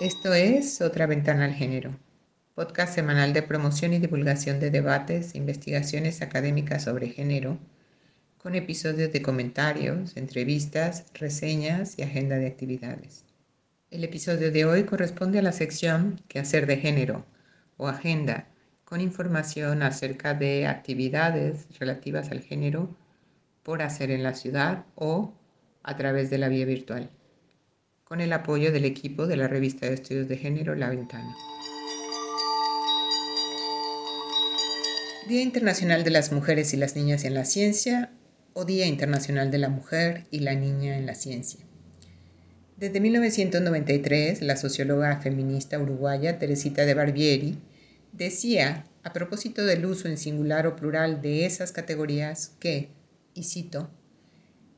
Esto es Otra Ventana al Género, podcast semanal de promoción y divulgación de debates investigaciones académicas sobre género, con episodios de comentarios, entrevistas, reseñas y agenda de actividades. El episodio de hoy corresponde a la sección hacer de género o agenda, con información acerca de actividades relativas al género por hacer en la ciudad o a través de la vía virtual con el apoyo del equipo de la revista de estudios de género La Ventana. Día Internacional de las Mujeres y las Niñas en la Ciencia o Día Internacional de la Mujer y la Niña en la Ciencia. Desde 1993, la socióloga feminista uruguaya Teresita de Barbieri decía, a propósito del uso en singular o plural de esas categorías, que, y cito,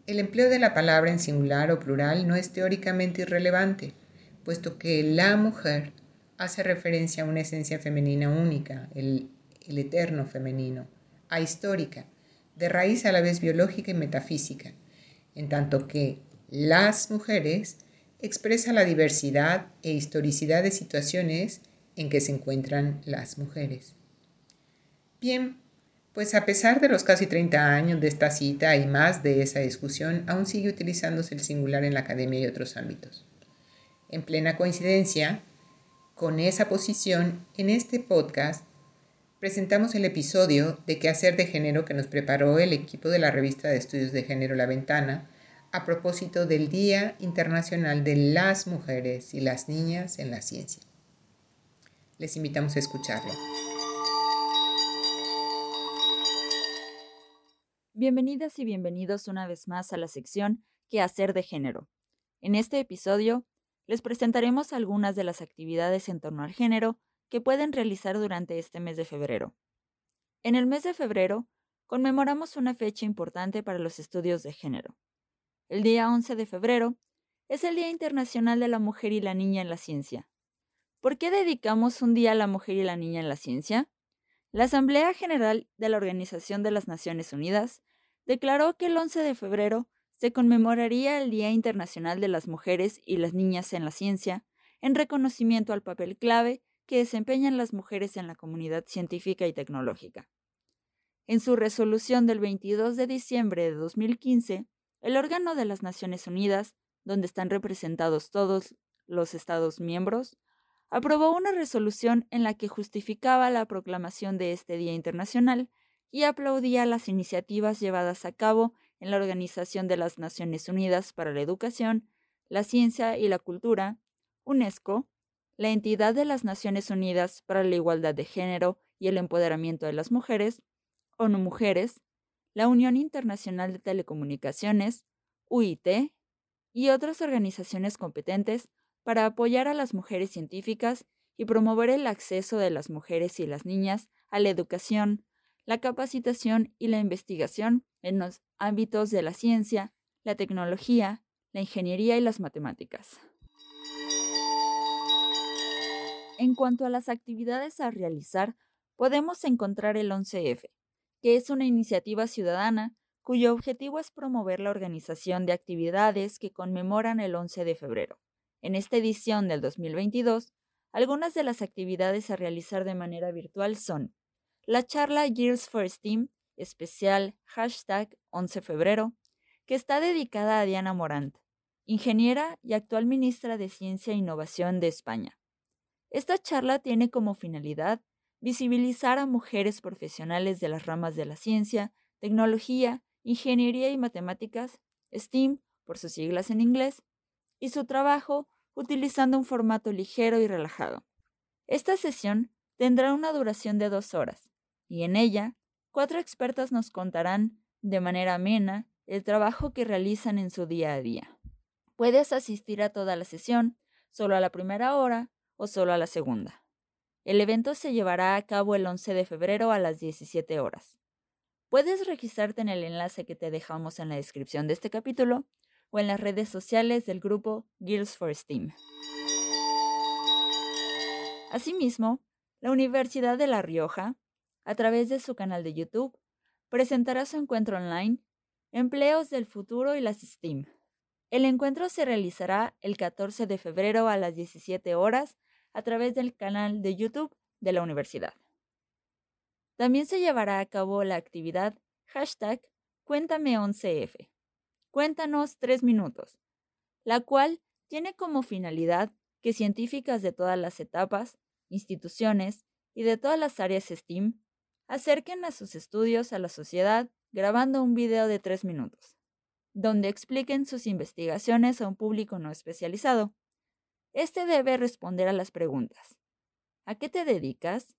el empleo de la palabra en singular o plural no es teóricamente irrelevante, puesto que la mujer hace referencia a una esencia femenina única, el, eterno femenino, ahistórica, de raíz a la vez biológica y metafísica, en tanto que las mujeres expresa la diversidad e historicidad de situaciones en que se encuentran las mujeres. Bien, pues a pesar de los casi 30 años de esta cita y más de esa discusión, aún sigue utilizándose el singular en la academia y otros ámbitos. En plena coincidencia con esa posición, en este podcast presentamos el episodio de Quehacer de Género que nos preparó el equipo de la revista de estudios de género La Ventana a propósito del Día Internacional de las Mujeres y las Niñas en la Ciencia. Les invitamos a escucharlo. Bienvenidas y bienvenidos una vez más a la sección ¿Qué hacer de género? En este episodio les presentaremos algunas de las actividades en torno al género que pueden realizar durante este mes de febrero. En el mes de febrero conmemoramos una fecha importante para los estudios de género. El día 11 de febrero es el Día Internacional de la Mujer y la Niña en la Ciencia. ¿Por qué dedicamos un día a la mujer y la niña en la ciencia? La Asamblea General de la Organización de las Naciones Unidas declaró que el 11 de febrero se conmemoraría el Día Internacional de las Mujeres y las Niñas en la Ciencia, en reconocimiento al papel clave que desempeñan las mujeres en la comunidad científica y tecnológica. En su resolución del 22 de diciembre de 2015, el órgano de las Naciones Unidas, donde están representados todos los Estados miembros, aprobó una resolución en la que justificaba la proclamación de este Día Internacional y aplaudía las iniciativas llevadas a cabo en la Organización de las Naciones Unidas para la Educación, la Ciencia y la Cultura, UNESCO, la entidad de las Naciones Unidas para la Igualdad de Género y el Empoderamiento de las Mujeres, ONU Mujeres, la Unión Internacional de Telecomunicaciones, UIT, y otras organizaciones competentes para apoyar a las mujeres científicas y promover el acceso de las mujeres y las niñas a la educación, la capacitación y la investigación en los ámbitos de la ciencia, la tecnología, la ingeniería y las matemáticas. En cuanto a las actividades a realizar, podemos encontrar el 11F, que es una iniciativa ciudadana cuyo objetivo es promover la organización de actividades que conmemoran el 11 de febrero. En esta edición del 2022, algunas de las actividades a realizar de manera virtual son la charla Girls for STEAM, especial hashtag 11 febrero, que está dedicada a Diana Morant, ingeniera y actual ministra de Ciencia e Innovación de España. Esta charla tiene como finalidad visibilizar a mujeres profesionales de las ramas de la ciencia, tecnología, ingeniería y matemáticas, STEAM por sus siglas en inglés, y su trabajo utilizando un formato ligero y relajado. Esta sesión tendrá una duración de dos horas y en ella cuatro expertas nos contarán de manera amena el trabajo que realizan en su día a día. Puedes asistir a toda la sesión, solo a la primera hora o solo a la segunda. El evento se llevará a cabo el 11 de febrero a las 17 horas. Puedes registrarte en el enlace que te dejamos en la descripción de este capítulo o en las redes sociales del grupo Girls for STEAM. Asimismo, la Universidad de La Rioja a través de su canal de YouTube, presentará su encuentro online Empleos del futuro y las STEAM, El encuentro se realizará el 14 de febrero a las 17 horas a través del canal de YouTube de la universidad. También se llevará a cabo la actividad hashtag Cuéntame11F. Cuéntanos tres minutos, la cual tiene como finalidad que científicas de todas las etapas, instituciones y de todas las áreas STEAM acerquen a sus estudios a la sociedad grabando un video de tres minutos donde expliquen sus investigaciones a un público no especializado. Este debe responder a las preguntas. ¿A qué te dedicas?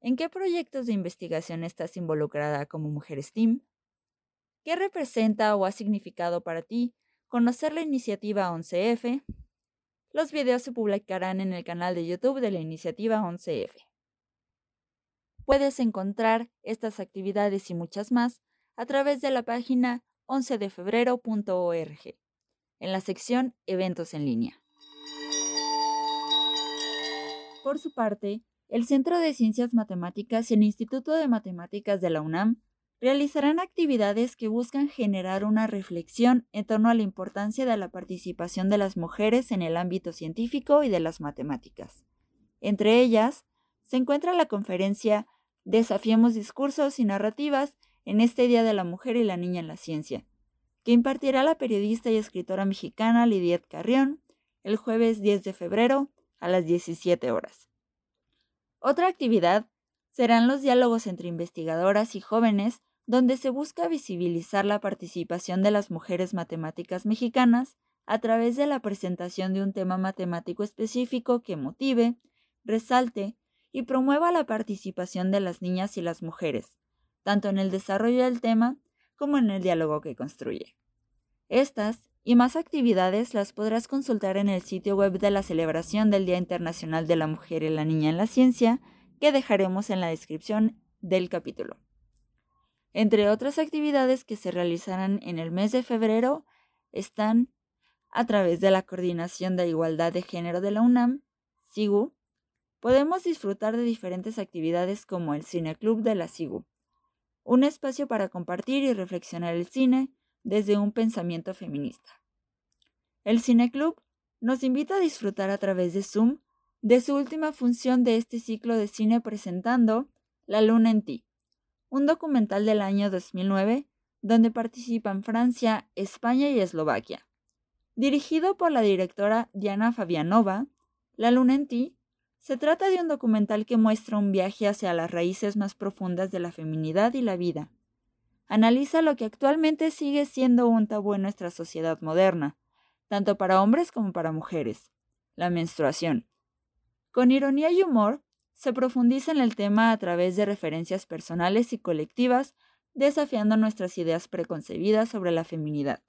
¿En qué proyectos de investigación estás involucrada como mujer STEAM? ¿Qué representa o ha significado para ti conocer la iniciativa 11F? Los videos se publicarán en el canal de YouTube de la iniciativa 11F. Puedes encontrar estas actividades y muchas más a través de la página 11defebrero.org, en la sección Eventos en línea. Por su parte, el Centro de Ciencias Matemáticas y el Instituto de Matemáticas de la UNAM realizarán actividades que buscan generar una reflexión en torno a la importancia de la participación de las mujeres en el ámbito científico y de las matemáticas. Entre ellas, se encuentra la conferencia Desafiemos discursos y narrativas en este Día de la Mujer y la Niña en la Ciencia, que impartirá la periodista y escritora mexicana Lidiet Carrión el jueves 10 de febrero a las 17 horas. Otra actividad serán los diálogos entre investigadoras y jóvenes donde se busca visibilizar la participación de las mujeres matemáticas mexicanas a través de la presentación de un tema matemático específico que motive, resalte y promueva la participación de las niñas y las mujeres, tanto en el desarrollo del tema como en el diálogo que construye. Estas y más actividades las podrás consultar en el sitio web de la celebración del Día Internacional de la Mujer y la Niña en la Ciencia, que dejaremos en la descripción del capítulo. Entre otras actividades que se realizarán en el mes de febrero están, a través de la Coordinación de Igualdad de Género de la UNAM, SIGU, podemos disfrutar de diferentes actividades como el Cineclub de la SIGU, un espacio para compartir y reflexionar el cine desde un pensamiento feminista. El Cine Club nos invita a disfrutar a través de Zoom de su última función de este ciclo de cine presentando La Luna en ti, un documental del año 2009 donde participan Francia, España y Eslovaquia. Dirigido por la directora Diana Fabianova, La Luna en ti se trata de un documental que muestra un viaje hacia las raíces más profundas de la feminidad y la vida. Analiza lo que actualmente sigue siendo un tabú en nuestra sociedad moderna, tanto para hombres como para mujeres, la menstruación. Con ironía y humor, se profundiza en el tema a través de referencias personales y colectivas, desafiando nuestras ideas preconcebidas sobre la feminidad.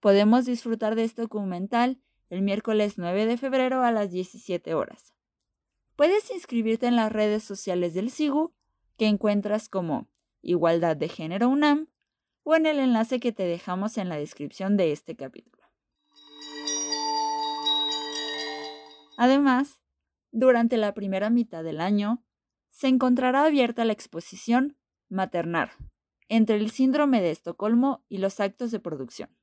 Podemos disfrutar de este documental el miércoles 9 de febrero a las 17 horas. Puedes inscribirte en las redes sociales del SIGU, que encuentras como Igualdad de Género UNAM, o en el enlace que te dejamos en la descripción de este capítulo. Además, durante la primera mitad del año, se encontrará abierta la exposición Maternar, entre el síndrome de Estocolmo y los actos de producción.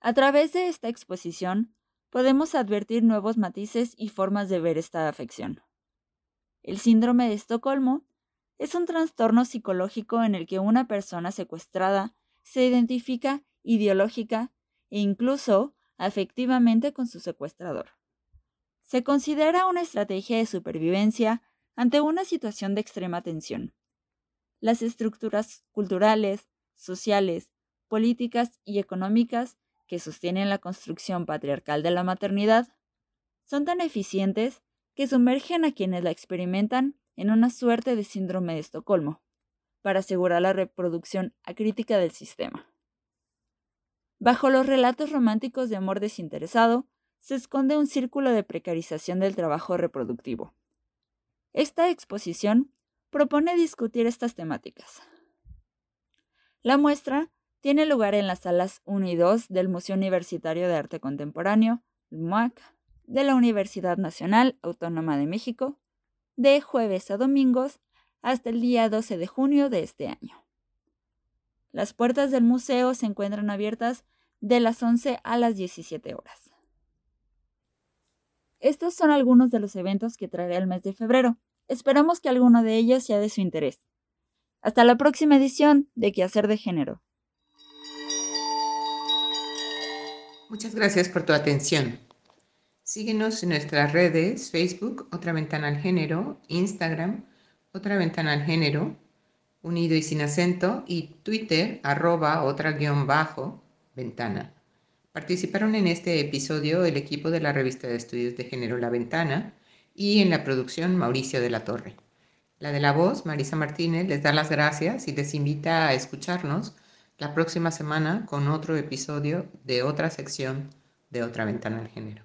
A través de esta exposición podemos advertir nuevos matices y formas de ver esta afección. El síndrome de Estocolmo es un trastorno psicológico en el que una persona secuestrada se identifica ideológica e incluso afectivamente con su secuestrador. Se considera una estrategia de supervivencia ante una situación de extrema tensión. Las estructuras culturales, sociales, políticas y económicas que sostienen la construcción patriarcal de la maternidad son tan eficientes que sumergen a quienes la experimentan en una suerte de síndrome de Estocolmo, para asegurar la reproducción acrítica del sistema. Bajo los relatos románticos de amor desinteresado se esconde un círculo de precarización del trabajo reproductivo. Esta exposición propone discutir estas temáticas. La muestra tiene lugar en las salas 1 y 2 del Museo Universitario de Arte Contemporáneo, MUAC, de la Universidad Nacional Autónoma de México, de jueves a domingos hasta el día 12 de junio de este año. Las puertas del museo se encuentran abiertas de las 11 a las 17 horas. Estos son algunos de los eventos que traeré el mes de febrero. Esperamos que alguno de ellos sea de su interés. Hasta la próxima edición de Quehacer de Género. Muchas gracias por tu atención. Síguenos en nuestras redes, Facebook, Otra Ventana al Género, Instagram, Otra Ventana al Género, unido y sin acento, y Twitter, arroba otra guion bajo, ventana. Participaron en este episodio el equipo de la revista de estudios de género La Ventana y en la producción Mauricio de la Torre. La de la voz, Marisa Martínez, les da las gracias y les invita a escucharnos la próxima semana con otro episodio de otra sección de Otra Ventana al Género.